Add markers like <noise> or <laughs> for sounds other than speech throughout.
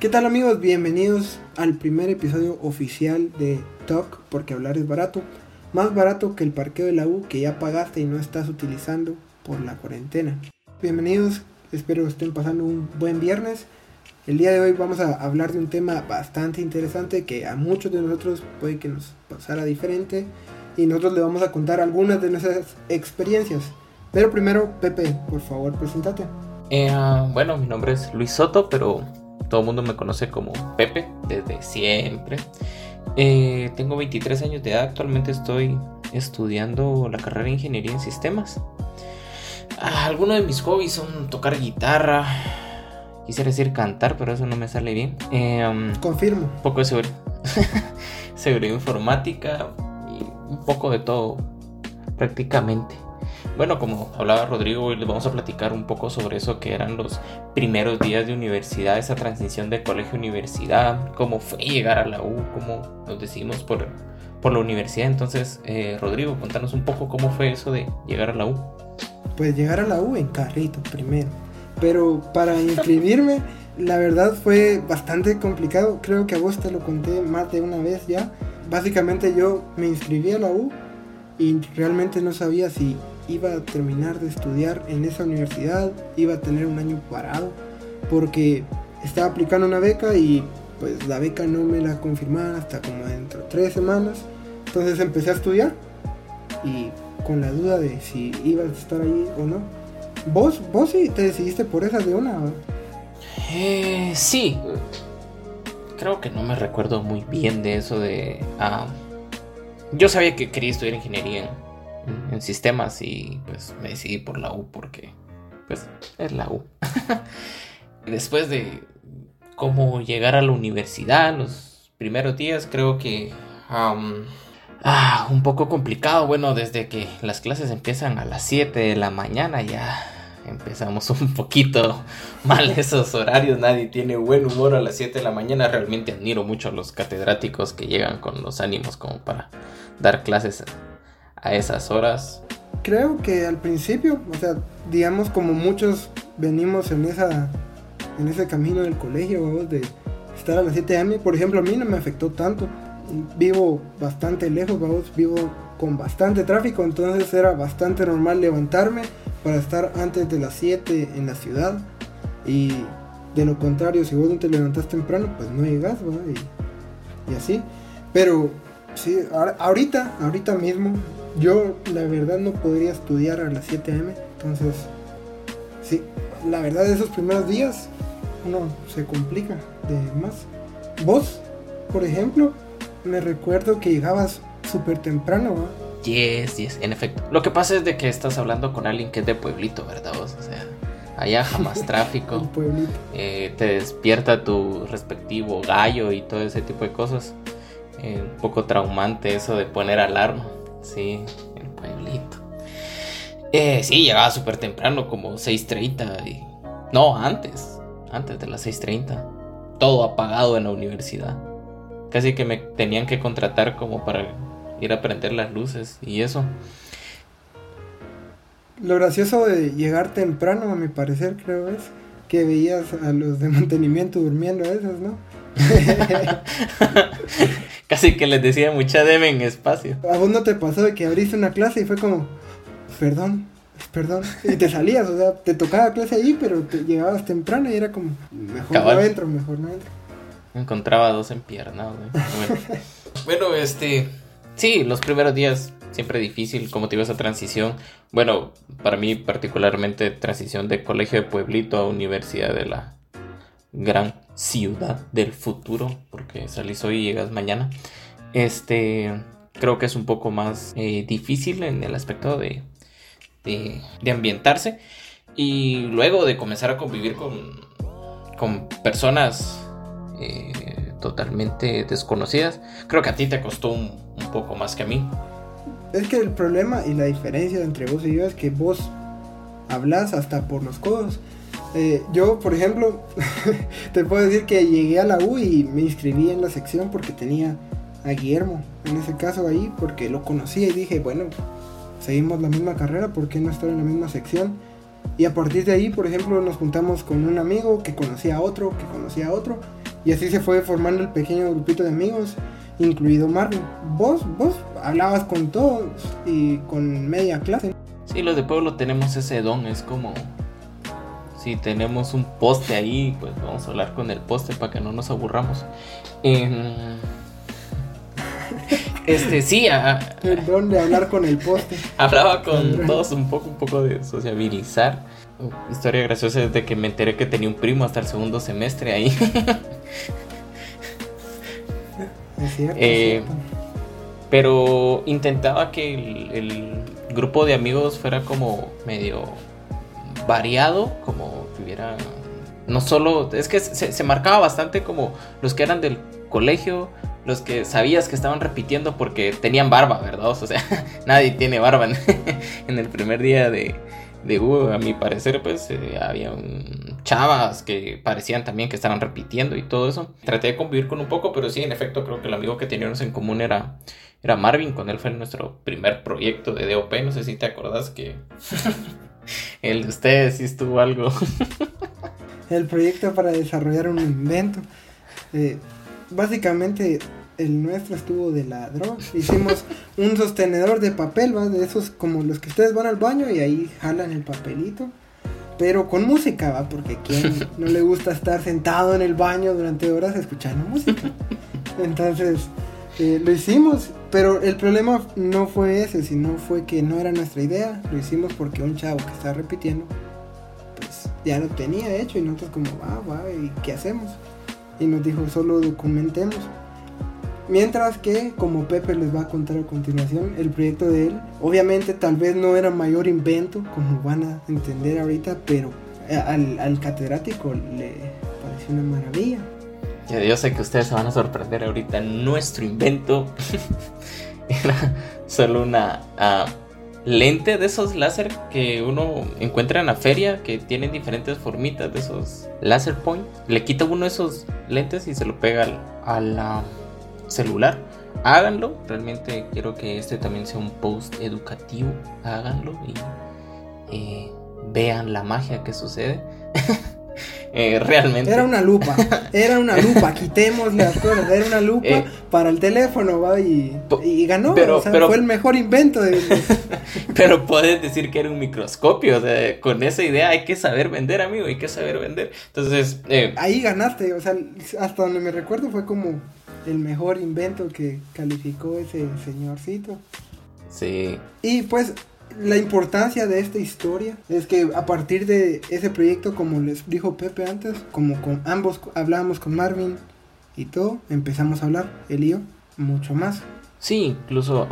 ¿Qué tal amigos? Bienvenidos al primer episodio oficial de Talk, porque hablar es barato. Más barato que el parqueo de la U que ya pagaste y no estás utilizando por la cuarentena. Bienvenidos, espero que estén pasando un buen viernes. El día de hoy vamos a hablar de un tema bastante interesante que a muchos de nosotros puede que nos pasara diferente y nosotros le vamos a contar algunas de nuestras experiencias. Pero primero, Pepe, por favor, preséntate. Eh, bueno, mi nombre es Luis Soto, pero todo el mundo me conoce como Pepe desde siempre. Eh, tengo 23 años de edad, actualmente estoy estudiando la carrera de Ingeniería en Sistemas. Ah, algunos de mis hobbies son tocar guitarra, quisiera decir cantar, pero eso no me sale bien. Eh, Confirmo. Un poco de seguridad, <laughs> seguridad informática y un poco de todo, prácticamente. Bueno, como hablaba Rodrigo, hoy les vamos a platicar un poco sobre eso que eran los primeros días de universidad, esa transición de colegio a universidad, cómo fue llegar a la U, cómo nos decidimos por, por la universidad. Entonces, eh, Rodrigo, contanos un poco cómo fue eso de llegar a la U. Pues llegar a la U en carrito primero, pero para inscribirme, la verdad fue bastante complicado. Creo que a vos te lo conté más de una vez ya. Básicamente yo me inscribí a la U y realmente no sabía si iba a terminar de estudiar en esa universidad, iba a tener un año parado, porque estaba aplicando una beca y pues la beca no me la confirmaron hasta como dentro de tres semanas. Entonces empecé a estudiar y con la duda de si ibas a estar ahí o no. ¿Vos, vos sí te decidiste por esa de una? Eh, sí. Creo que no me recuerdo muy bien de eso de... Ah, yo sabía que quería estudiar ingeniería en sistemas y pues me decidí por la U porque pues es la U. <laughs> Después de cómo llegar a la universidad, los primeros días creo que ah, un poco complicado. Bueno, desde que las clases empiezan a las 7 de la mañana ya empezamos un poquito <laughs> mal esos horarios. Nadie tiene buen humor a las 7 de la mañana. Realmente admiro mucho a los catedráticos que llegan con los ánimos como para dar clases a esas horas? Creo que al principio, o sea, digamos como muchos venimos en esa en ese camino del colegio, vamos, de estar a las 7 am, por ejemplo, a mí no me afectó tanto. Vivo bastante lejos, vamos, vivo con bastante tráfico, entonces era bastante normal levantarme para estar antes de las 7 en la ciudad. Y de lo contrario, si vos no te levantas temprano, pues no llegas, y, y así. Pero sí, ahorita, ahorita mismo, yo la verdad no podría estudiar a las 7 am, entonces sí, la verdad de esos primeros días uno se complica de más. Vos, por ejemplo, me recuerdo que llegabas súper temprano, ¿no? Yes, yes, en efecto. Lo que pasa es de que estás hablando con alguien que es de pueblito, ¿verdad? O sea, allá <laughs> jamás tráfico. eh, te despierta tu respectivo gallo y todo ese tipo de cosas. Eh, un poco traumante eso de poner alarma. Sí, el pueblito. Eh, sí, llegaba súper temprano, como 6.30. Y... No, antes. Antes de las 6.30. Todo apagado en la universidad. Casi que me tenían que contratar como para ir a prender las luces y eso. Lo gracioso de llegar temprano, a mi parecer, creo es que veías a los de mantenimiento durmiendo a esos, ¿no? <laughs> <laughs> Casi que les decía mucha debe en espacio. ¿A vos no te pasó de que abriste una clase y fue como, perdón, perdón, y te salías, o sea, te tocaba clase ahí, pero te llegabas temprano y era como, mejor no entro, mejor no entro. Encontraba dos en pierna, bueno. <laughs> bueno, este, sí, los primeros días siempre difícil, como te digo, esa transición. Bueno, para mí particularmente transición de colegio de pueblito a universidad de la gran ciudad del futuro, porque salís hoy y llegas mañana. Este, creo que es un poco más eh, difícil en el aspecto de, de, ambientarse. Y luego de comenzar a convivir con, con personas eh, totalmente desconocidas, creo que a ti te costó un, un poco más que a mí. Es que el problema y la diferencia entre vos y yo es que vos hablas hasta por los codos eh, yo, por ejemplo, <laughs> te puedo decir que llegué a la U y me inscribí en la sección porque tenía a Guillermo, en ese caso ahí, porque lo conocía y dije, bueno, seguimos la misma carrera, ¿por qué no estar en la misma sección? Y a partir de ahí, por ejemplo, nos juntamos con un amigo que conocía a otro, que conocía a otro, Y así se fue formando el pequeño grupito de amigos, incluido Marvin. Vos, vos hablabas con todos y con media clase. Sí, los de pueblo tenemos ese don, es como si tenemos un poste ahí, pues vamos a hablar con el poste para que no nos aburramos. Em, <laughs> este, sí, el don de hablar con el poste. Hablaba con <laughs> todos un poco, un poco de sociabilizar. Historia graciosa es de que me enteré que tenía un primo hasta el segundo semestre ahí. <laughs> Es cierto, eh, pero intentaba que el, grupo de amigos fuera como medio variado, como que hubiera... No solo, es que se, marcaba bastante como los que eran del colegio, los que sabías que estaban repitiendo porque tenían barba, ¿verdad? O sea, <laughs> nadie tiene barba <laughs> en el primer día de, de a mi parecer, pues eh, había chavas que parecían también que estaban repitiendo y todo eso. Traté de convivir con un poco, pero sí, en efecto, creo que el amigo que teníamos en común era, era Marvin. Con él fue nuestro primer proyecto de DOP. No sé si te acordás que <laughs> el de ustedes sí estuvo algo. <laughs> el proyecto para desarrollar un invento. Eh, básicamente el nuestro estuvo de ladrón. Hicimos <laughs> un sostenedor de papel, ¿va? De esos como los que ustedes van al baño y ahí jalan el papelito. Pero con música, ¿va? Porque quien <laughs> no le gusta estar sentado en el baño durante horas escuchando música. Entonces, eh, lo hicimos. Pero el problema no fue ese, sino fue que no era nuestra idea. Lo hicimos porque un chavo que está repitiendo, pues ya lo tenía hecho y nosotros como, va, va, ¿y qué hacemos? Y nos dijo, solo documentemos. Mientras que, como Pepe les va a contar a continuación, el proyecto de él, obviamente tal vez no era mayor invento, como van a entender ahorita, pero eh, al, catedrático le pareció una maravilla. Yo sé que ustedes se van a sorprender ahorita. Nuestro invento <laughs> era solo una ah, lente de esos láser que uno encuentra en la feria, que tienen diferentes formitas de esos láser point. Le quita uno de esos lentes y se lo pega a la celular. Háganlo, realmente quiero que este también sea un post educativo. Háganlo y eh, vean la magia que sucede. <laughs> Eh, realmente. Era una lupa, <laughs> era una lupa, quitemos las cosas, era una lupa eh, para el teléfono, ¿va? Y, ganó, pero, fue el mejor invento. De... <laughs> pero puedes decir que era un microscopio, o sea, con esa idea hay que saber vender, amigo, hay que saber vender. Entonces... Ahí ganaste, o sea, hasta donde me recuerdo fue como el mejor invento que calificó ese señorcito. Sí. Y pues la importancia de esta historia es que a partir de ese proyecto, como les dijo Pepe antes, como con ambos hablábamos con Marvin y todo, empezamos a hablar, él y mucho más. Sí, incluso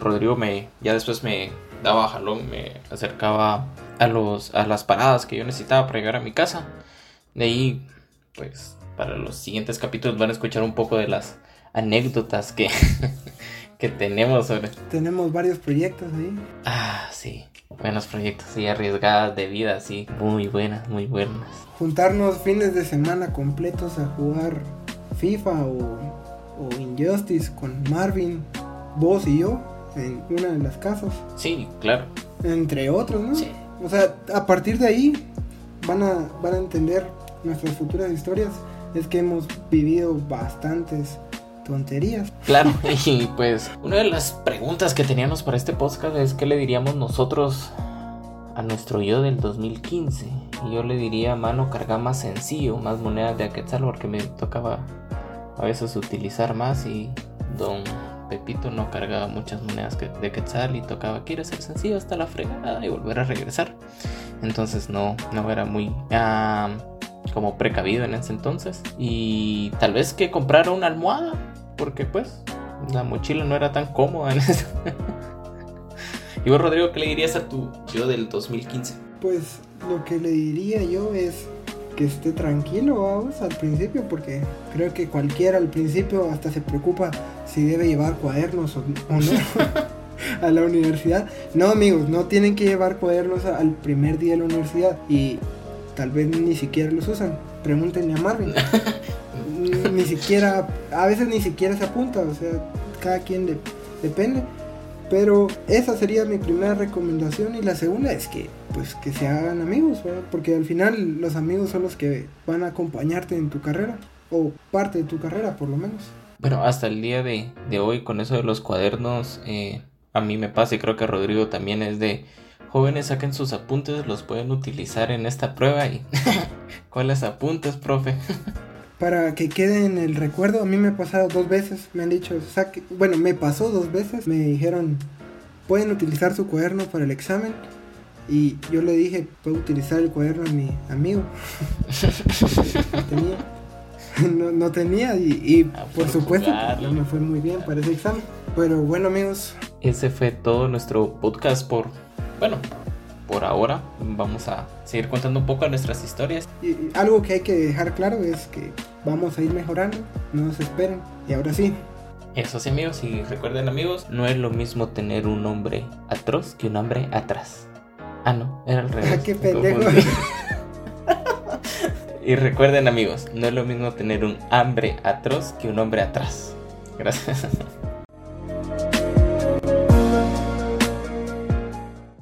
Rodrigo me, ya después me daba jalón, me acercaba a, los, a las paradas que yo necesitaba para llegar a mi casa. De ahí, pues para los siguientes capítulos van a escuchar un poco de las anécdotas que, <laughs> que tenemos sobre... Tenemos varios proyectos ahí. Ah, sí. Buenos proyectos y arriesgadas de vida, sí. Muy buenas, muy buenas. Juntarnos fines de semana completos a jugar FIFA o, o Injustice con Marvin, vos y yo en una de las casas. Sí, claro. Entre otros, ¿no? Sí. O sea, a partir de ahí van a, van a entender nuestras futuras historias es que hemos vivido bastantes tonterías. Claro, <laughs> y pues una de las preguntas que teníamos para este podcast es qué le diríamos nosotros a nuestro yo del 2015. Y yo le diría, mano, carga más sencillo, más monedas de Aquetzal, porque me tocaba a veces utilizar más y don Pepito no cargaba muchas monedas de Quetzal y tocaba, quiere ser sencillo hasta la fregada y volver a regresar. Entonces no, no era muy... Ah, como precavido en ese entonces. Y tal vez que comprara una almohada, porque pues la mochila no era tan cómoda en ese... <laughs> y vos, Rodrigo, ¿qué le dirías a tu yo del 2015? Pues lo que le diría yo es que esté tranquilo, vamos, al principio, porque creo que cualquiera al principio hasta se preocupa si debe llevar cuadernos o, no. <laughs> a la universidad. No, amigos, no tienen que llevar cuadernos al primer día de la universidad. Y tal vez ni siquiera los usan. Pregúntenle a Marvin. <laughs> ni siquiera, a veces ni siquiera se apunta, o sea, cada quien le, depende. Pero esa sería mi primera recomendación y la segunda es que pues que se hagan amigos, porque al final los amigos son los que van a acompañarte en tu carrera. o parte de tu carrera por lo menos. Bueno, hasta el día de, de hoy con eso de los cuadernos, eh, a mí me pasa y creo que Rodrigo también es de jóvenes saquen sus apuntes, los pueden utilizar en esta prueba y <laughs> ¿cuáles apuntes, profe? <laughs> Para que quede en el recuerdo, a mí me ha pasado dos veces, me han dicho, saque, bueno, me pasó dos veces, me dijeron, pueden utilizar su cuaderno para el examen y yo le dije, puedo utilizar el cuaderno a mi amigo. <laughs> no tenía. No, tenía y, ah, por, supuesto no me fue muy bien para ese examen. Pero bueno amigos. Ese fue todo nuestro podcast por, bueno, por ahora. Vamos a seguir contando un poco nuestras historias. Y, algo que hay que dejar claro es que vamos a ir mejorando, no se esperen. Y ahora sí. Eso sí amigos, y recuerden amigos, no es lo mismo tener un hombre atroz que un hombre atrás. Ah, no, era al <laughs> revés. ¡Qué pendejo! <laughs> y recuerden amigos, no es lo mismo tener un hambre atroz que un hombre atrás. Gracias.